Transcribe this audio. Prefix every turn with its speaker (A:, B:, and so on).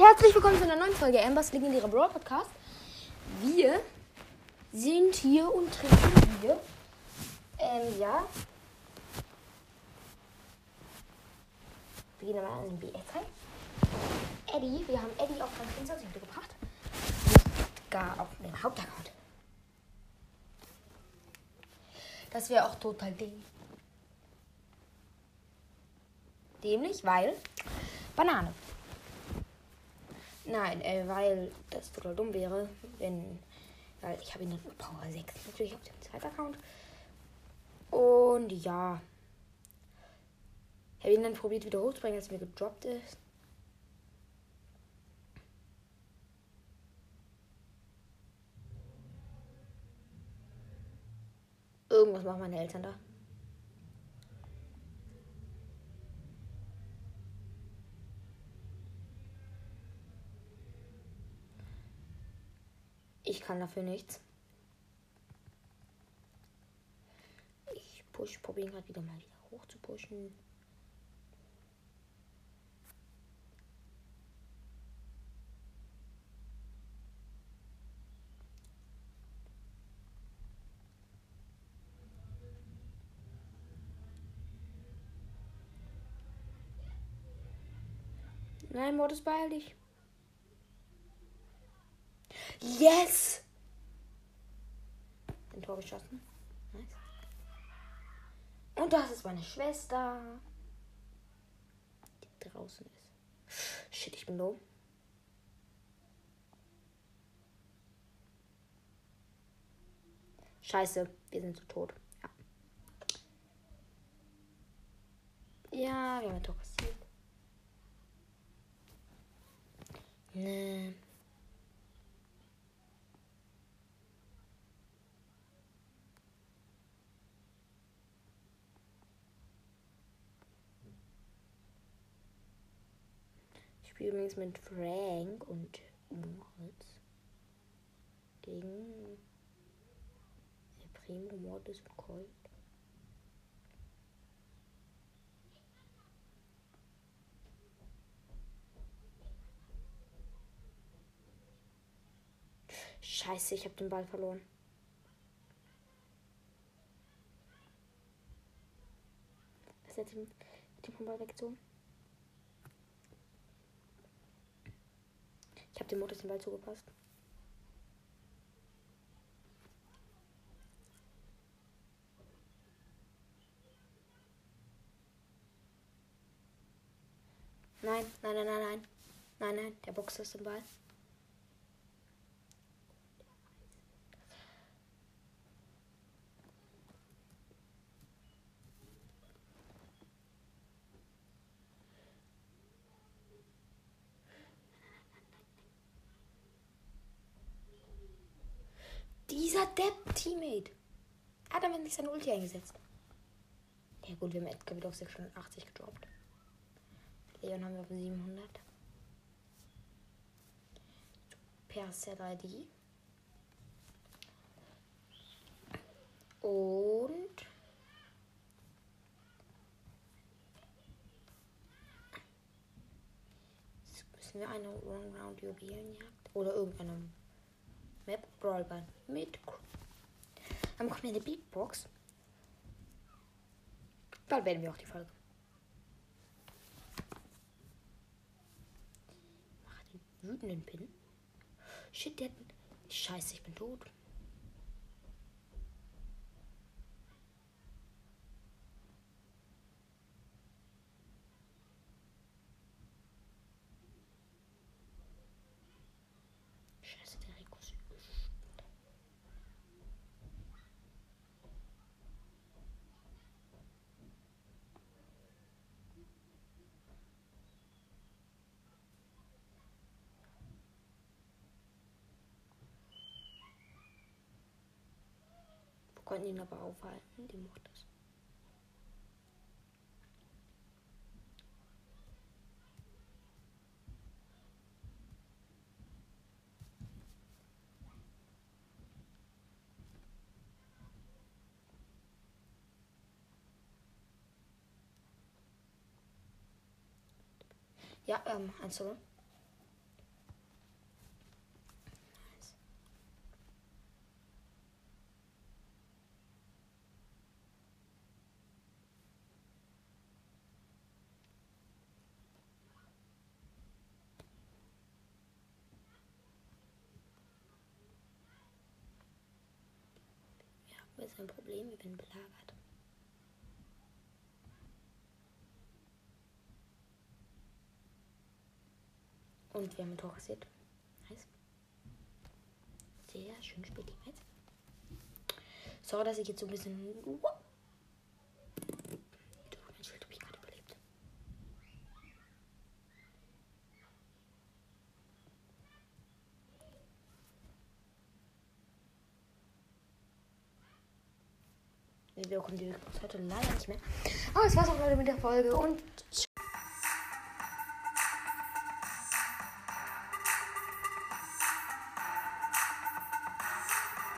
A: herzlich willkommen zu einer neuen Folge Ambers legendärer Brawl Podcast. Wir sind hier und trinken Bier. Ähm, ja. Wir gehen mal an den BS rein. Eddie, wir haben Eddie auf Rang 24 mitgebracht. Nicht gar auf den Hauptaccount. Das wäre auch total dämlich. Dämlich, weil Banane. Nein, äh, weil das total dumm wäre, wenn. Weil ich habe ihn dann Power 6 natürlich auf dem zweiten Account. Und ja. Ich habe ihn dann probiert wieder hochzubringen, als mir gedroppt ist. Irgendwas machen meine Eltern da. Ich kann dafür nichts. Ich push, probiere gerade wieder mal wieder hoch zu pushen. Nein, Modus beeil dich. Yes! Ein Tor geschossen. Nice. Und das ist meine Schwester. Die draußen ist. Shit, ich bin low. Scheiße, wir sind zu tot. Ja. Ja, wir haben ein Tor kassiert. Nee. Spiele übrigens mit Frank und Moritz gegen Primo, Mortis und Colt. Scheiße, ich habe den Ball verloren. Was hat Team, Team vom Ball weggezogen? Ich habe dem Modus den Ball zugepasst. Nein, nein, nein, nein, nein. Nein, nein, der Box ist den Ball. Dieser Depp-Teammate. Hat aber nicht seine Ulti eingesetzt. Ja gut, wir haben Edgar wieder auf 680 gedroppt. Leon haben wir auf 700. Percel ID. Und jetzt müssen wir eine One Round Juwelenjagd oder irgendeine Map Brawlbahn mit. Dann bekommen wir eine Beatbox. Dann werden wir auch die Folge. Mach den wütenden Pin. Shit, der hat. Scheiße, ich bin tot. Scheiße, der Rico ist übel. Wir konnten ihn aber aufhalten, die macht das. Ja, ähm, 1 0. ist ein Problem. Wir werden belagert. Und wir haben ein Tor kassiert. Nice. Sehr schön spielt die jetzt. Sorry, dass ich jetzt so ein bisschen. Wow. Mein Schild habe ich gerade überlebt. Wir kommen die heute leider nicht mehr. Aber es war's auch Leute mit der Folge und